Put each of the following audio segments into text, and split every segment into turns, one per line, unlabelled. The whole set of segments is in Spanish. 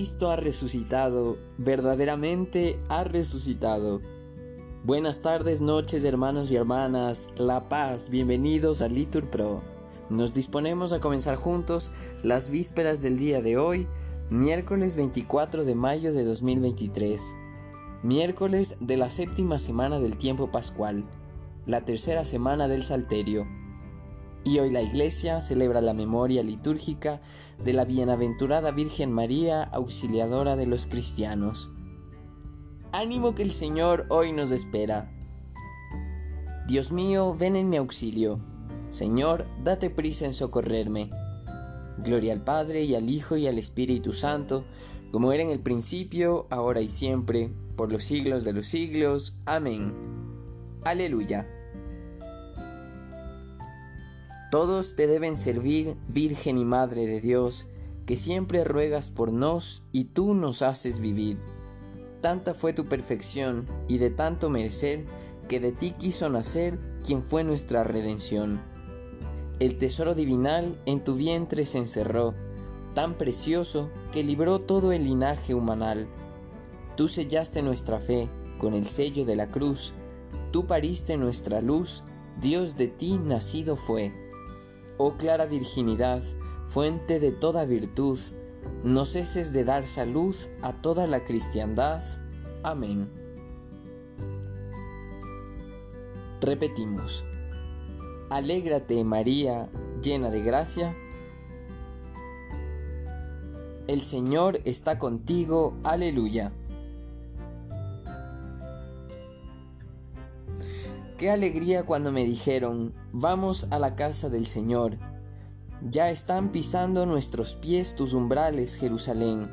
Cristo ha resucitado, verdaderamente ha resucitado. Buenas tardes, noches, hermanos y hermanas, La Paz, bienvenidos a Litur Pro. Nos disponemos a comenzar juntos las vísperas del día de hoy, miércoles 24 de mayo de 2023, miércoles de la séptima semana del tiempo pascual, la tercera semana del Salterio. Y hoy la Iglesia celebra la memoria litúrgica de la bienaventurada Virgen María, auxiliadora de los cristianos. Ánimo que el Señor hoy nos espera. Dios mío, ven en mi auxilio. Señor, date prisa en socorrerme. Gloria al Padre y al Hijo y al Espíritu Santo, como era en el principio, ahora y siempre, por los siglos de los siglos. Amén. Aleluya. Todos te deben servir, Virgen y Madre de Dios, que siempre ruegas por nos y tú nos haces vivir. Tanta fue tu perfección y de tanto merecer, que de ti quiso nacer quien fue nuestra redención. El tesoro divinal en tu vientre se encerró, tan precioso que libró todo el linaje humanal. Tú sellaste nuestra fe con el sello de la cruz, tú pariste nuestra luz, Dios de ti nacido fue. Oh clara virginidad, fuente de toda virtud, no ceses de dar salud a toda la cristiandad. Amén. Repetimos. Alégrate María, llena de gracia. El Señor está contigo. Aleluya. Qué alegría cuando me dijeron, vamos a la casa del Señor. Ya están pisando nuestros pies tus umbrales, Jerusalén.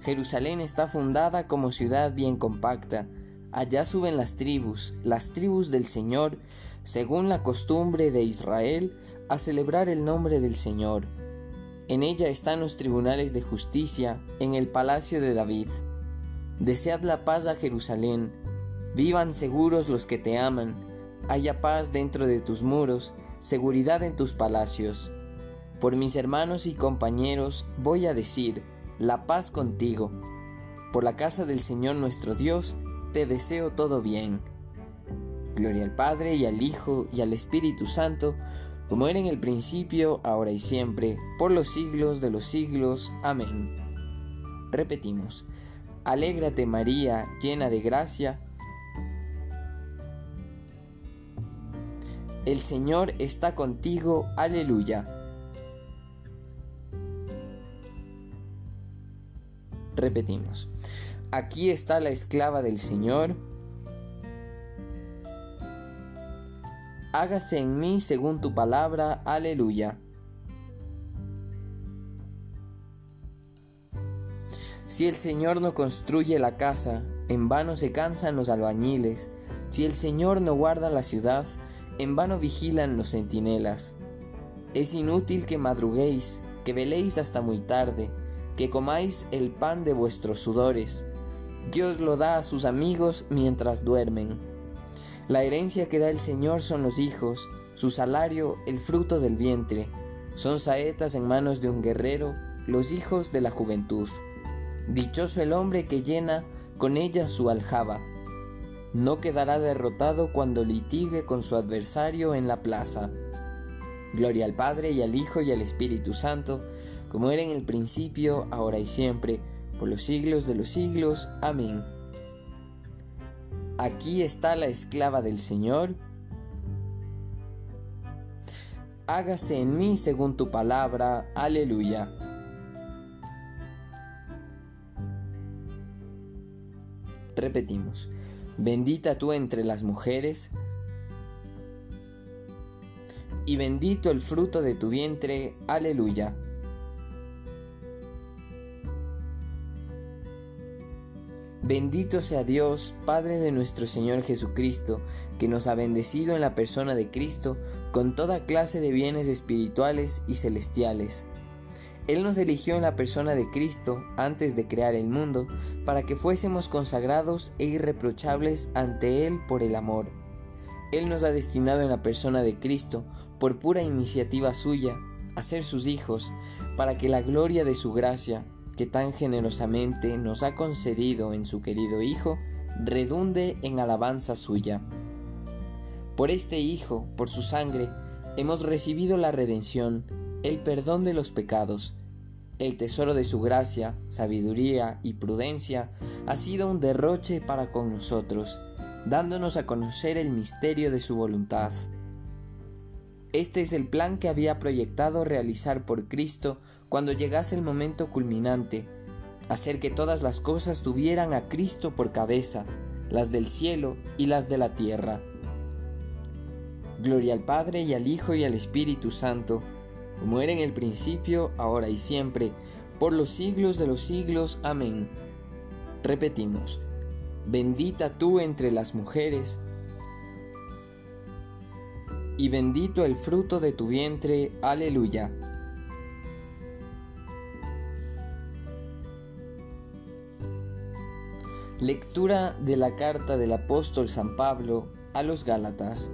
Jerusalén está fundada como ciudad bien compacta. Allá suben las tribus, las tribus del Señor, según la costumbre de Israel, a celebrar el nombre del Señor. En ella están los tribunales de justicia, en el palacio de David. Desead la paz a Jerusalén. Vivan seguros los que te aman haya paz dentro de tus muros, seguridad en tus palacios. Por mis hermanos y compañeros voy a decir, la paz contigo. Por la casa del Señor nuestro Dios, te deseo todo bien. Gloria al Padre y al Hijo y al Espíritu Santo, como era en el principio, ahora y siempre, por los siglos de los siglos. Amén. Repetimos, Alégrate María, llena de gracia, El Señor está contigo, aleluya. Repetimos, aquí está la esclava del Señor. Hágase en mí según tu palabra, aleluya. Si el Señor no construye la casa, en vano se cansan los albañiles. Si el Señor no guarda la ciudad, en vano vigilan los centinelas. Es inútil que madruguéis, que veléis hasta muy tarde, que comáis el pan de vuestros sudores. Dios lo da a sus amigos mientras duermen. La herencia que da el Señor son los hijos, su salario el fruto del vientre. Son saetas en manos de un guerrero, los hijos de la juventud. Dichoso el hombre que llena con ella su aljaba no quedará derrotado cuando litigue con su adversario en la plaza. Gloria al Padre y al Hijo y al Espíritu Santo, como era en el principio, ahora y siempre, por los siglos de los siglos. Amén. Aquí está la esclava del Señor. Hágase en mí según tu palabra. Aleluya. Repetimos. Bendita tú entre las mujeres, y bendito el fruto de tu vientre. Aleluya. Bendito sea Dios, Padre de nuestro Señor Jesucristo, que nos ha bendecido en la persona de Cristo con toda clase de bienes espirituales y celestiales él nos eligió en la persona de Cristo antes de crear el mundo para que fuésemos consagrados e irreprochables ante Él por el amor. Él nos ha destinado en la persona de Cristo, por pura iniciativa suya, a ser sus hijos, para que la gloria de su gracia, que tan generosamente nos ha concedido en su querido Hijo, redunde en alabanza suya. Por este Hijo, por su sangre, hemos recibido la redención, el perdón de los pecados, el tesoro de su gracia, sabiduría y prudencia ha sido un derroche para con nosotros, dándonos a conocer el misterio de su voluntad. Este es el plan que había proyectado realizar por Cristo cuando llegase el momento culminante, hacer que todas las cosas tuvieran a Cristo por cabeza, las del cielo y las de la tierra. Gloria al Padre y al Hijo y al Espíritu Santo, como era en el principio, ahora y siempre, por los siglos de los siglos. Amén. Repetimos, bendita tú entre las mujeres, y bendito el fruto de tu vientre. Aleluya. Lectura de la carta del apóstol San Pablo a los Gálatas.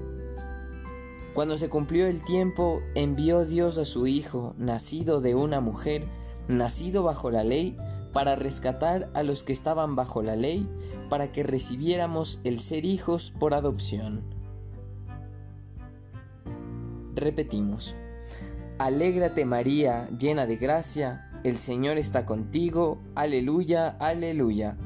Cuando se cumplió el tiempo, envió Dios a su Hijo, nacido de una mujer, nacido bajo la ley, para rescatar a los que estaban bajo la ley, para que recibiéramos el ser hijos por adopción. Repetimos. Alégrate María, llena de gracia, el Señor está contigo, aleluya, aleluya.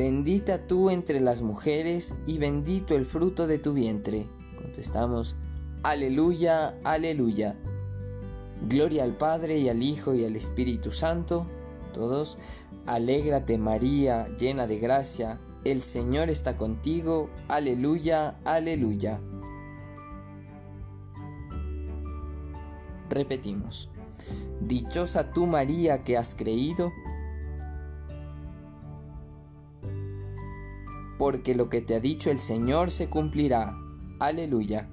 Bendita tú entre las mujeres y bendito el fruto de tu vientre. Contestamos, aleluya, aleluya. Gloria al Padre y al Hijo y al Espíritu Santo. Todos, alégrate María, llena de gracia, el Señor está contigo, aleluya, aleluya. Repetimos, dichosa tú María que has creído, porque lo que te ha dicho el Señor se cumplirá. Aleluya.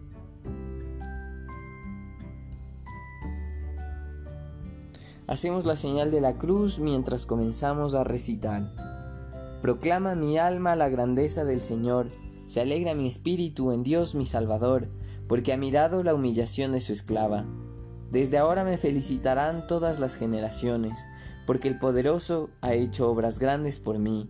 Hacemos la señal de la cruz mientras comenzamos a recitar. Proclama mi alma la grandeza del Señor, se alegra mi espíritu en Dios mi Salvador, porque ha mirado la humillación de su esclava. Desde ahora me felicitarán todas las generaciones, porque el poderoso ha hecho obras grandes por mí.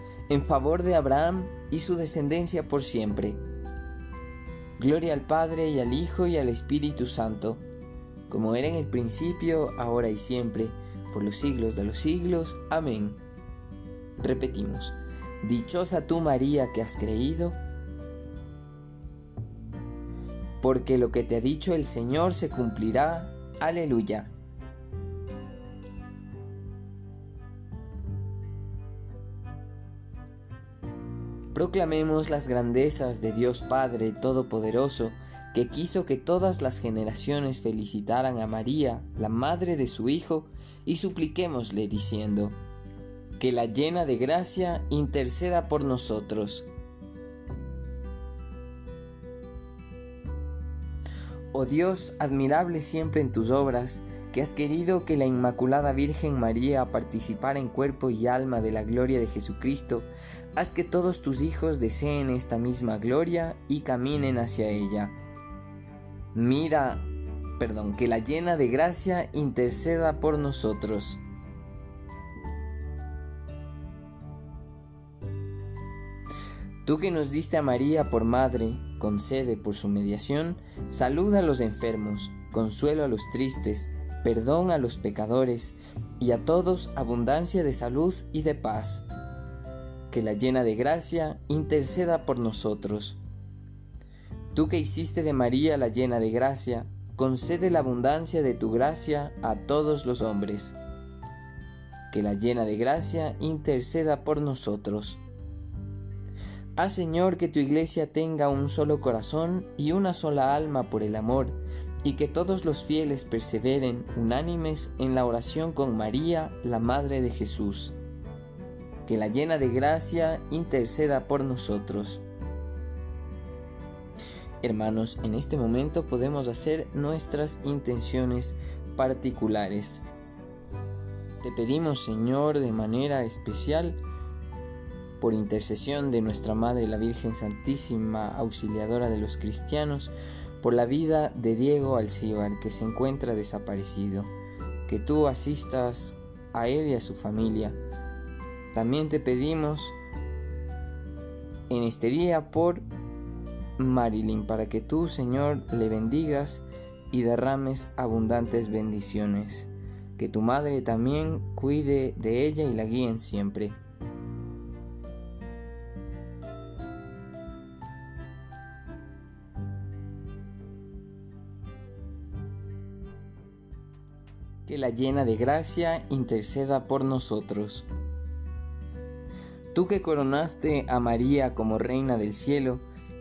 en favor de Abraham y su descendencia por siempre. Gloria al Padre y al Hijo y al Espíritu Santo, como era en el principio, ahora y siempre, por los siglos de los siglos. Amén. Repetimos, Dichosa tú María que has creído, porque lo que te ha dicho el Señor se cumplirá. Aleluya. Proclamemos las grandezas de Dios Padre Todopoderoso, que quiso que todas las generaciones felicitaran a María, la madre de su Hijo, y supliquémosle diciendo, que la llena de gracia interceda por nosotros. Oh Dios, admirable siempre en tus obras, que has querido que la Inmaculada Virgen María participara en cuerpo y alma de la gloria de Jesucristo, haz que todos tus hijos deseen esta misma gloria y caminen hacia ella. Mira, perdón, que la llena de gracia interceda por nosotros. Tú que nos diste a María por madre, concede por su mediación, saluda a los enfermos, consuelo a los tristes, perdón a los pecadores, y a todos abundancia de salud y de paz. Que la llena de gracia interceda por nosotros. Tú que hiciste de María la llena de gracia, concede la abundancia de tu gracia a todos los hombres. Que la llena de gracia interceda por nosotros. Haz Señor que tu iglesia tenga un solo corazón y una sola alma por el amor, y que todos los fieles perseveren unánimes en la oración con María, la Madre de Jesús. Que la llena de gracia interceda por nosotros. Hermanos, en este momento podemos hacer nuestras intenciones particulares. Te pedimos, Señor, de manera especial, por intercesión de nuestra Madre la Virgen Santísima, auxiliadora de los cristianos, por la vida de Diego Alcíbar, que se encuentra desaparecido, que tú asistas a él y a su familia. También te pedimos en este día por Marilyn, para que tú, Señor, le bendigas y derrames abundantes bendiciones. Que tu madre también cuide de ella y la guíen siempre. que la llena de gracia interceda por nosotros. Tú que coronaste a María como Reina del cielo,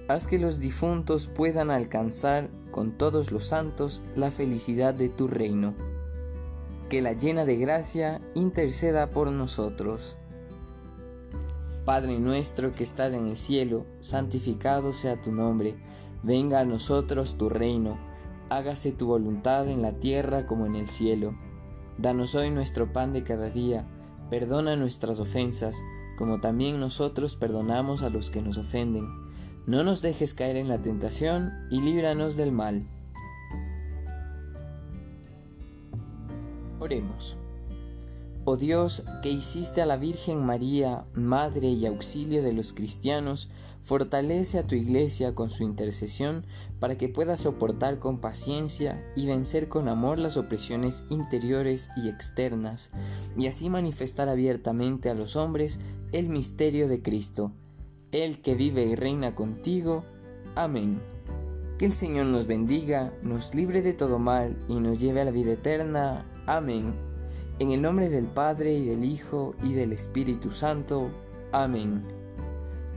haz que los difuntos puedan alcanzar con todos los santos la felicidad de tu reino. Que la llena de gracia interceda por nosotros. Padre nuestro que estás en el cielo, santificado sea tu nombre, venga a nosotros tu reino hágase tu voluntad en la tierra como en el cielo. Danos hoy nuestro pan de cada día, perdona nuestras ofensas, como también nosotros perdonamos a los que nos ofenden. No nos dejes caer en la tentación y líbranos del mal. Oremos. Oh Dios, que hiciste a la Virgen María, Madre y auxilio de los cristianos, Fortalece a tu iglesia con su intercesión para que pueda soportar con paciencia y vencer con amor las opresiones interiores y externas, y así manifestar abiertamente a los hombres el misterio de Cristo, el que vive y reina contigo. Amén. Que el Señor nos bendiga, nos libre de todo mal y nos lleve a la vida eterna. Amén. En el nombre del Padre y del Hijo y del Espíritu Santo. Amén.